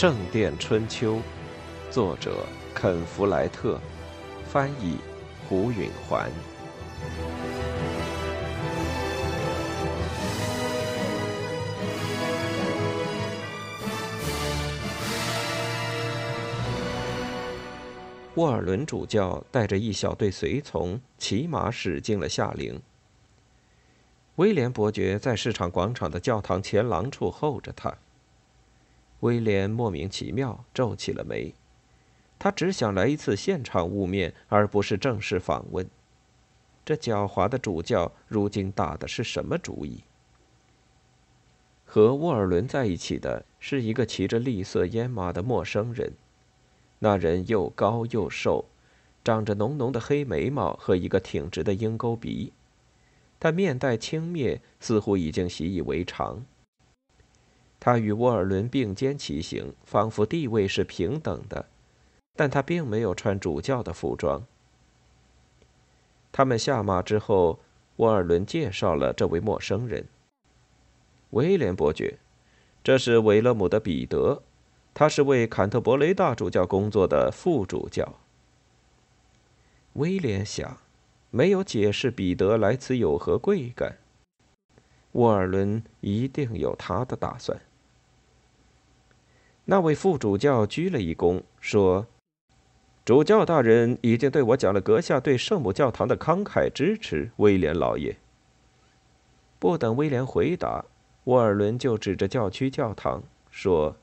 圣殿春秋》，作者肯·弗莱特，翻译胡允环。沃尔伦主教带着一小队随从骑马驶进了夏陵。威廉伯爵在市场广场的教堂前廊处候着他。威廉莫名其妙皱起了眉，他只想来一次现场雾面，而不是正式访问。这狡猾的主教如今打的是什么主意？和沃尔伦在一起的是一个骑着栗色烟马的陌生人。那人又高又瘦，长着浓浓的黑眉毛和一个挺直的鹰钩鼻，他面带轻蔑，似乎已经习以为常。他与沃尔伦并肩骑行，仿佛地位是平等的，但他并没有穿主教的服装。他们下马之后，沃尔伦介绍了这位陌生人：威廉伯爵，这是维勒姆的彼得。他是为坎特伯雷大主教工作的副主教。威廉想，没有解释彼得来此有何贵干。沃尔伦一定有他的打算。那位副主教鞠了一躬，说：“主教大人已经对我讲了阁下对圣母教堂的慷慨支持，威廉老爷。”不等威廉回答，沃尔伦就指着教区教堂说。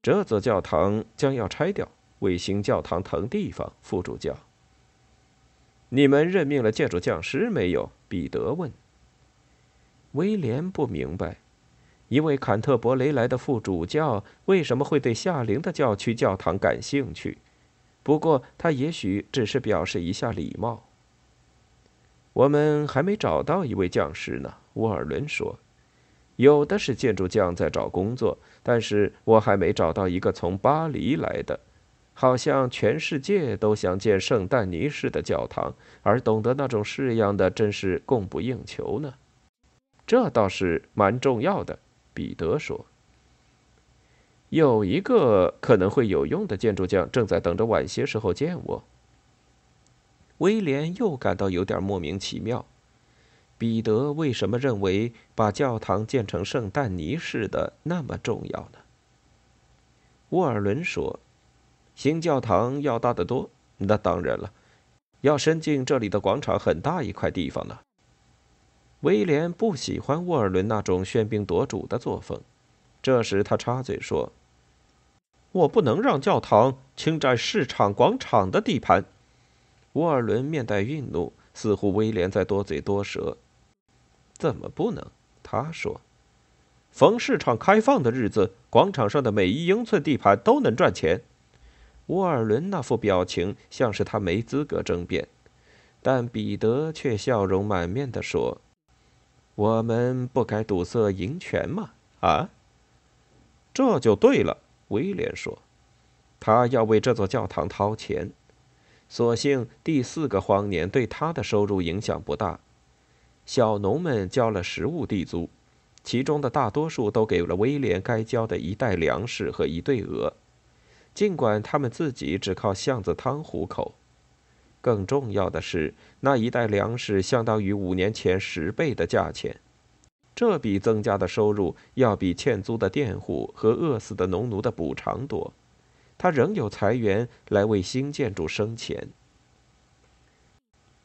这座教堂将要拆掉，为新教堂腾地方。副主教，你们任命了建筑匠师没有？彼得问。威廉不明白，一位坎特伯雷来的副主教为什么会对夏灵的教区教堂感兴趣。不过他也许只是表示一下礼貌。我们还没找到一位匠师呢，沃尔伦说。有的是建筑匠在找工作，但是我还没找到一个从巴黎来的。好像全世界都想建圣但尼式的教堂，而懂得那种式样的真是供不应求呢。这倒是蛮重要的，彼得说。有一个可能会有用的建筑匠正在等着晚些时候见我。威廉又感到有点莫名其妙。彼得为什么认为把教堂建成圣诞尼式的那么重要呢？沃尔伦说：“新教堂要大得多。那当然了，要伸进这里的广场很大一块地方呢。”威廉不喜欢沃尔伦那种喧宾夺主的作风。这时他插嘴说：“我不能让教堂侵占市场广场的地盘。”沃尔伦面带愠怒，似乎威廉在多嘴多舌。怎么不能？他说：“逢市场开放的日子，广场上的每一英寸地盘都能赚钱。”沃尔伦那副表情像是他没资格争辩，但彼得却笑容满面地说：“我们不该堵塞银泉吗？”啊，这就对了。威廉说：“他要为这座教堂掏钱。所幸第四个荒年对他的收入影响不大。”小农们交了实物地租，其中的大多数都给了威廉该交的一袋粮食和一对鹅，尽管他们自己只靠巷子汤糊口。更重要的是，那一袋粮食相当于五年前十倍的价钱。这笔增加的收入要比欠租的佃户和饿死的农奴的补偿多。他仍有财源来为新建筑生钱。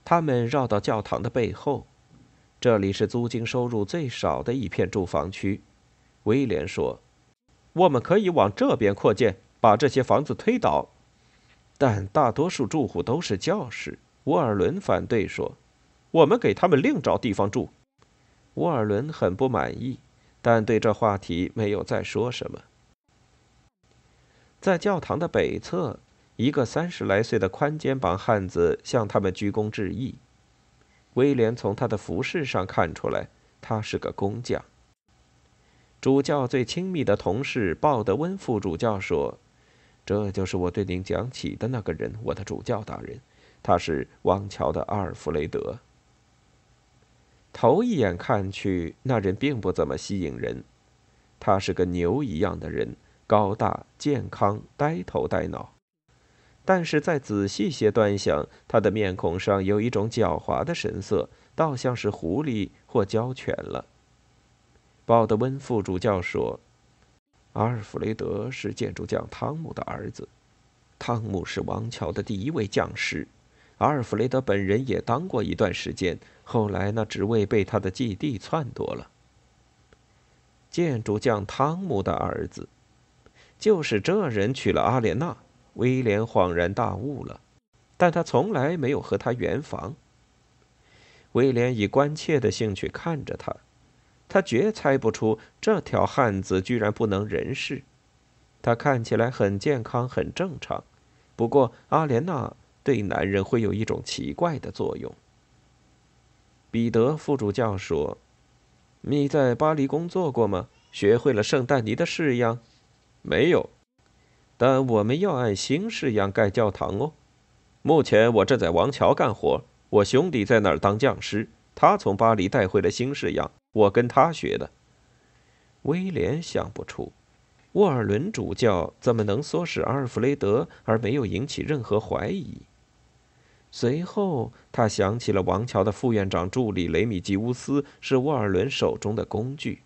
他们绕到教堂的背后。这里是租金收入最少的一片住房区，威廉说：“我们可以往这边扩建，把这些房子推倒。”但大多数住户都是教士。沃尔伦反对说：“我们给他们另找地方住。”沃尔伦很不满意，但对这话题没有再说什么。在教堂的北侧，一个三十来岁的宽肩膀汉子向他们鞠躬致意。威廉从他的服饰上看出来，他是个工匠。主教最亲密的同事鲍德温副主教说：“这就是我对您讲起的那个人，我的主教大人，他是王桥的阿尔弗雷德。”头一眼看去，那人并不怎么吸引人。他是个牛一样的人，高大、健康、呆头呆脑。但是再仔细些端详，他的面孔上有一种狡猾的神色，倒像是狐狸或焦犬了。鲍德温副主教说：“阿尔弗雷德是建筑匠汤姆的儿子，汤姆是王桥的第一位匠师。阿尔弗雷德本人也当过一段时间，后来那职位被他的继弟篡夺了。建筑匠汤姆的儿子，就是这人娶了阿莲娜。”威廉恍然大悟了，但他从来没有和他圆房。威廉以关切的兴趣看着他。他绝猜不出这条汉子居然不能人事。他看起来很健康，很正常。不过阿莲娜对男人会有一种奇怪的作用。彼得副主教说：“你在巴黎工作过吗？学会了圣诞尼的式样？没有。但我们要按新式样盖教堂哦。目前我正在王桥干活，我兄弟在那儿当匠师，他从巴黎带回了新式样。”我跟他学的。威廉想不出，沃尔伦主教怎么能唆使阿尔弗雷德而没有引起任何怀疑。随后，他想起了王乔的副院长助理雷米吉乌斯是沃尔伦手中的工具，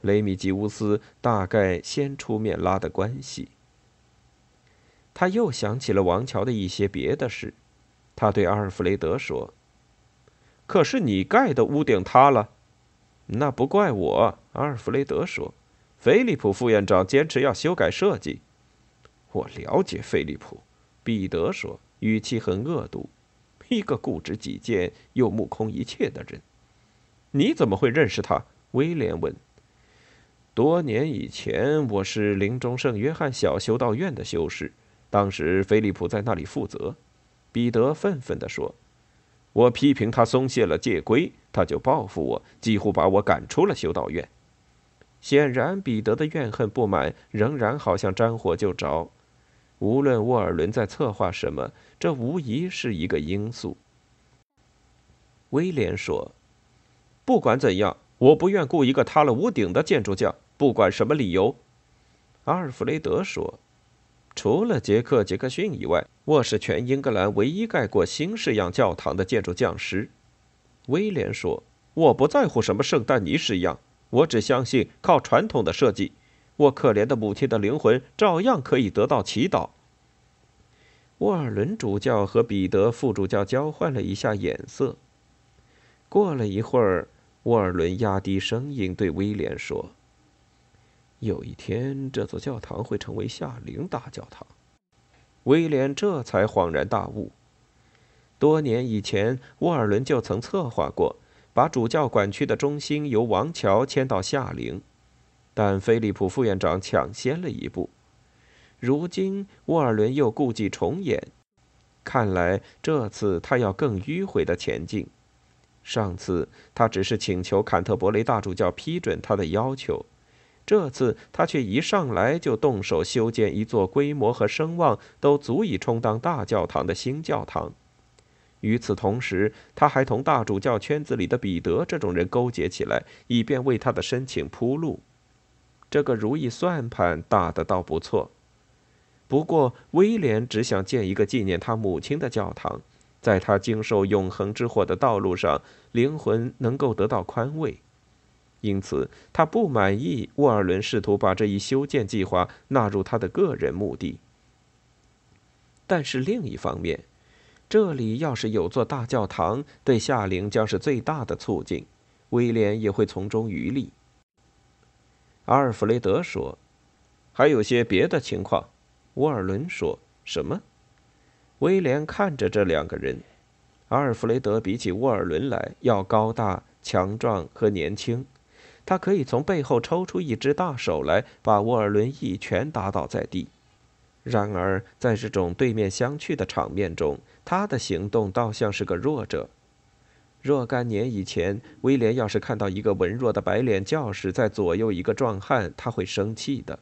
雷米吉乌斯大概先出面拉的关系。他又想起了王乔的一些别的事，他对阿尔弗雷德说：“可是你盖的屋顶塌了。”那不怪我，阿尔弗雷德说。菲利普副院长坚持要修改设计。我了解菲利普，彼得说，语气很恶毒。一个固执己见又目空一切的人。你怎么会认识他？威廉问。多年以前，我是林中圣约翰小修道院的修士，当时菲利普在那里负责。彼得愤愤地说。我批评他松懈了戒规，他就报复我，几乎把我赶出了修道院。显然，彼得的怨恨不满仍然好像沾火就着。无论沃尔伦在策划什么，这无疑是一个因素。威廉说：“不管怎样，我不愿雇一个塌了屋顶的建筑匠，不管什么理由。”阿尔弗雷德说。除了杰克·杰克逊以外，我是全英格兰唯一盖过新式样教堂的建筑匠师。威廉说：“我不在乎什么圣诞尼式样，我只相信靠传统的设计，我可怜的母亲的灵魂照样可以得到祈祷。”沃尔伦主教和彼得副主教交换了一下眼色。过了一会儿，沃尔伦压低声音对威廉说。有一天，这座教堂会成为夏灵大教堂。威廉这才恍然大悟。多年以前，沃尔伦就曾策划过，把主教管区的中心由王桥迁到夏灵，但菲利普副院长抢先了一步。如今，沃尔伦又故伎重演，看来这次他要更迂回的前进。上次他只是请求坎特伯雷大主教批准他的要求。这次他却一上来就动手修建一座规模和声望都足以充当大教堂的新教堂。与此同时，他还同大主教圈子里的彼得这种人勾结起来，以便为他的申请铺路。这个如意算盘打得倒不错。不过，威廉只想建一个纪念他母亲的教堂，在他经受永恒之火的道路上，灵魂能够得到宽慰。因此，他不满意沃尔伦试图把这一修建计划纳入他的个人目的。但是另一方面，这里要是有座大教堂，对夏令将是最大的促进，威廉也会从中渔利。阿尔弗雷德说：“还有些别的情况。”沃尔伦说：“什么？”威廉看着这两个人，阿尔弗雷德比起沃尔伦来要高大、强壮和年轻。他可以从背后抽出一只大手来，把沃尔伦一拳打倒在地。然而，在这种对面相觑的场面中，他的行动倒像是个弱者。若干年以前，威廉要是看到一个文弱的白脸教士在左右一个壮汉，他会生气的。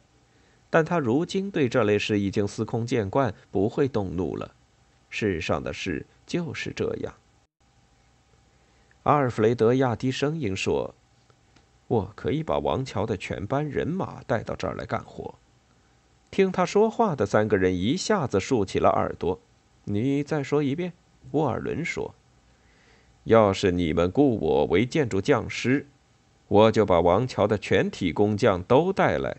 但他如今对这类事已经司空见惯，不会动怒了。世上的事就是这样。阿尔弗雷德压低声音说。我可以把王乔的全班人马带到这儿来干活，听他说话的三个人一下子竖起了耳朵。你再说一遍，沃尔伦说：“要是你们雇我为建筑匠师，我就把王乔的全体工匠都带来。”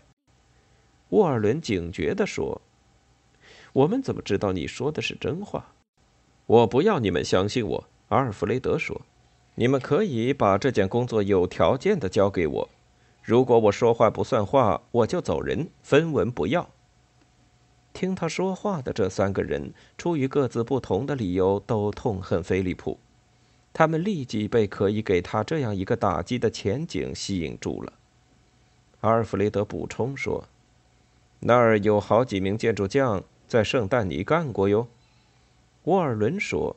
沃尔伦警觉地说：“我们怎么知道你说的是真话？我不要你们相信我。”阿尔弗雷德说：“你们可以把这件工作有条件的交给我，如果我说话不算话，我就走人，分文不要。”听他说话的这三个人，出于各自不同的理由，都痛恨菲利普。他们立即被可以给他这样一个打击的前景吸引住了。阿尔弗雷德补充说：“那儿有好几名建筑匠在圣丹尼干过哟。”沃尔伦说：“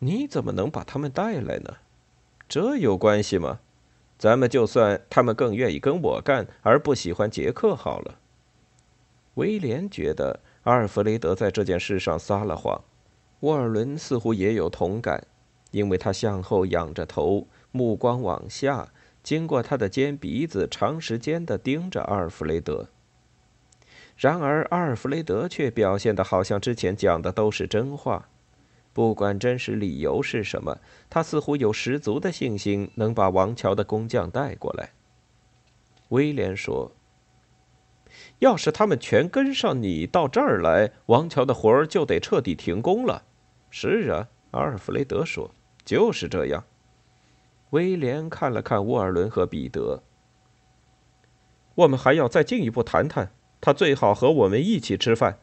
你怎么能把他们带来呢？这有关系吗？咱们就算他们更愿意跟我干，而不喜欢杰克好了。”威廉觉得阿尔弗雷德在这件事上撒了谎，沃尔伦似乎也有同感，因为他向后仰着头，目光往下，经过他的尖鼻子，长时间地盯着阿尔弗雷德。然而阿尔弗雷德却表现得好像之前讲的都是真话，不管真实理由是什么，他似乎有十足的信心能把王桥的工匠带过来。威廉说。要是他们全跟上你到这儿来，王桥的活儿就得彻底停工了。是啊，阿尔弗雷德说，就是这样。威廉看了看沃尔伦和彼得，我们还要再进一步谈谈。他最好和我们一起吃饭。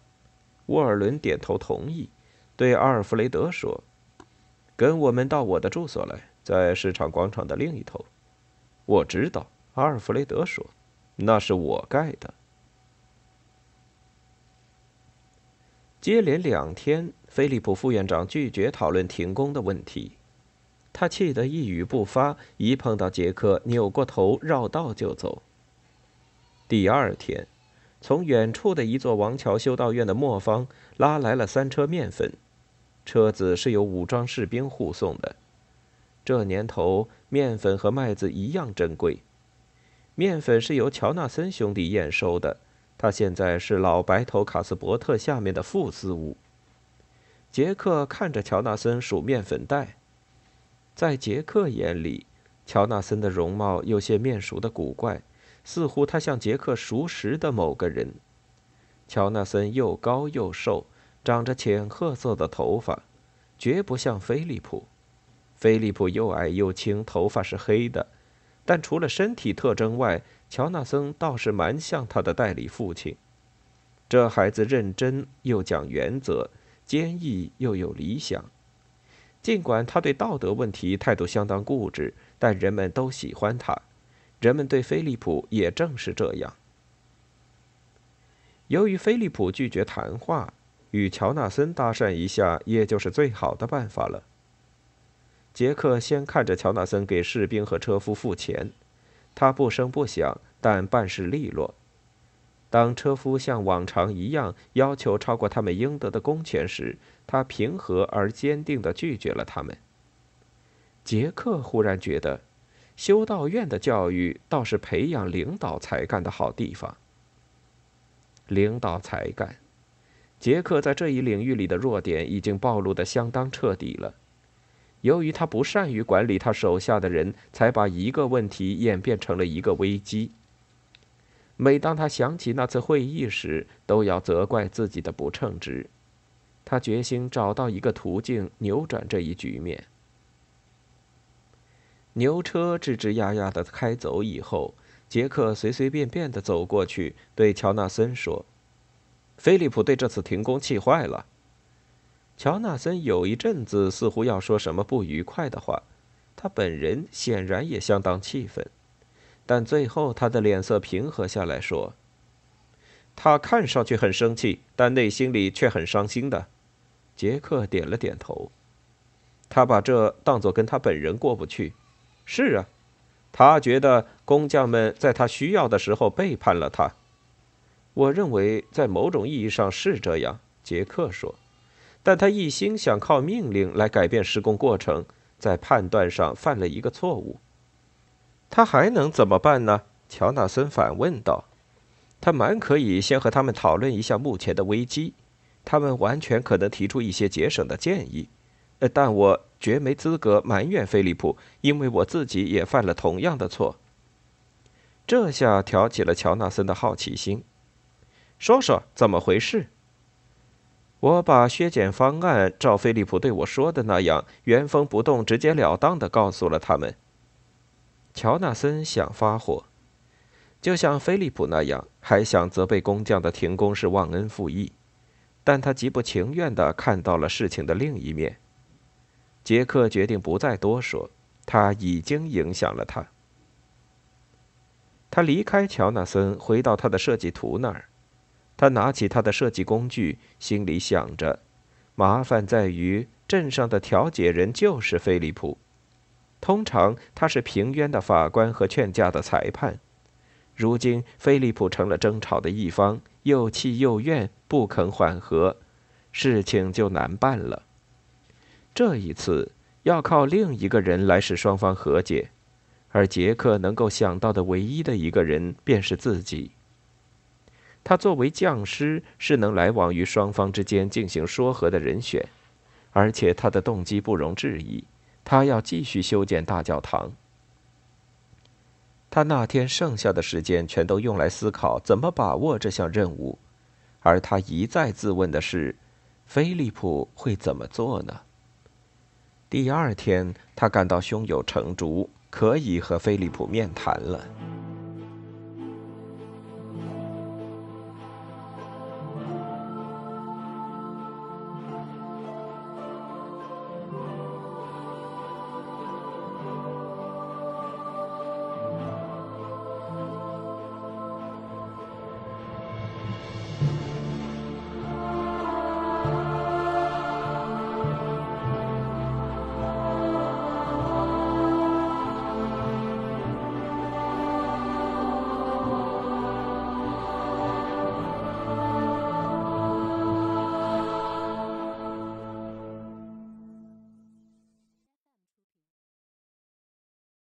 沃尔伦点头同意，对阿尔弗雷德说：“跟我们到我的住所来，在市场广场的另一头。”我知道，阿尔弗雷德说：“那是我盖的。”接连两天，菲利普副院长拒绝讨论停工的问题，他气得一语不发，一碰到杰克，扭过头绕道就走。第二天，从远处的一座王桥修道院的磨坊拉来了三车面粉，车子是由武装士兵护送的。这年头，面粉和麦子一样珍贵，面粉是由乔纳森兄弟验收的。他现在是老白头卡斯伯特下面的副司务。杰克看着乔纳森数面粉袋，在杰克眼里，乔纳森的容貌有些面熟的古怪，似乎他像杰克熟识的某个人。乔纳森又高又瘦，长着浅褐色的头发，绝不像菲利普。菲利普又矮又轻，头发是黑的，但除了身体特征外，乔纳森倒是蛮像他的代理父亲。这孩子认真又讲原则，坚毅又有理想。尽管他对道德问题态度相当固执，但人们都喜欢他。人们对菲利普也正是这样。由于菲利普拒绝谈话，与乔纳森搭讪一下，也就是最好的办法了。杰克先看着乔纳森给士兵和车夫付钱。他不声不响，但办事利落。当车夫像往常一样要求超过他们应得的工钱时，他平和而坚定地拒绝了他们。杰克忽然觉得，修道院的教育倒是培养领导才干的好地方。领导才干，杰克在这一领域里的弱点已经暴露得相当彻底了。由于他不善于管理他手下的人，才把一个问题演变成了一个危机。每当他想起那次会议时，都要责怪自己的不称职。他决心找到一个途径扭转这一局面。牛车吱吱呀呀的开走以后，杰克随随便便的走过去，对乔纳森说：“菲利普对这次停工气坏了。”乔纳森有一阵子似乎要说什么不愉快的话，他本人显然也相当气愤，但最后他的脸色平和下来说：“他看上去很生气，但内心里却很伤心的。”杰克点了点头，他把这当作跟他本人过不去。是啊，他觉得工匠们在他需要的时候背叛了他。我认为在某种意义上是这样，杰克说。但他一心想靠命令来改变施工过程，在判断上犯了一个错误。他还能怎么办呢？乔纳森反问道。他蛮可以先和他们讨论一下目前的危机，他们完全可能提出一些节省的建议。呃，但我绝没资格埋怨菲利普，因为我自己也犯了同样的错。这下挑起了乔纳森的好奇心，说说怎么回事。我把削减方案照菲利普对我说的那样原封不动、直截了当的告诉了他们。乔纳森想发火，就像菲利普那样，还想责备工匠的停工是忘恩负义，但他极不情愿的看到了事情的另一面。杰克决定不再多说，他已经影响了他。他离开乔纳森，回到他的设计图那儿。他拿起他的设计工具，心里想着：麻烦在于镇上的调解人就是菲利普。通常他是平冤的法官和劝架的裁判。如今菲利普成了争吵的一方，又气又怨，不肯缓和，事情就难办了。这一次要靠另一个人来使双方和解，而杰克能够想到的唯一的一个人便是自己。他作为匠师，是能来往于双方之间进行说和的人选，而且他的动机不容置疑，他要继续修建大教堂。他那天剩下的时间全都用来思考怎么把握这项任务，而他一再自问的是：菲利普会怎么做呢？第二天，他感到胸有成竹，可以和菲利普面谈了。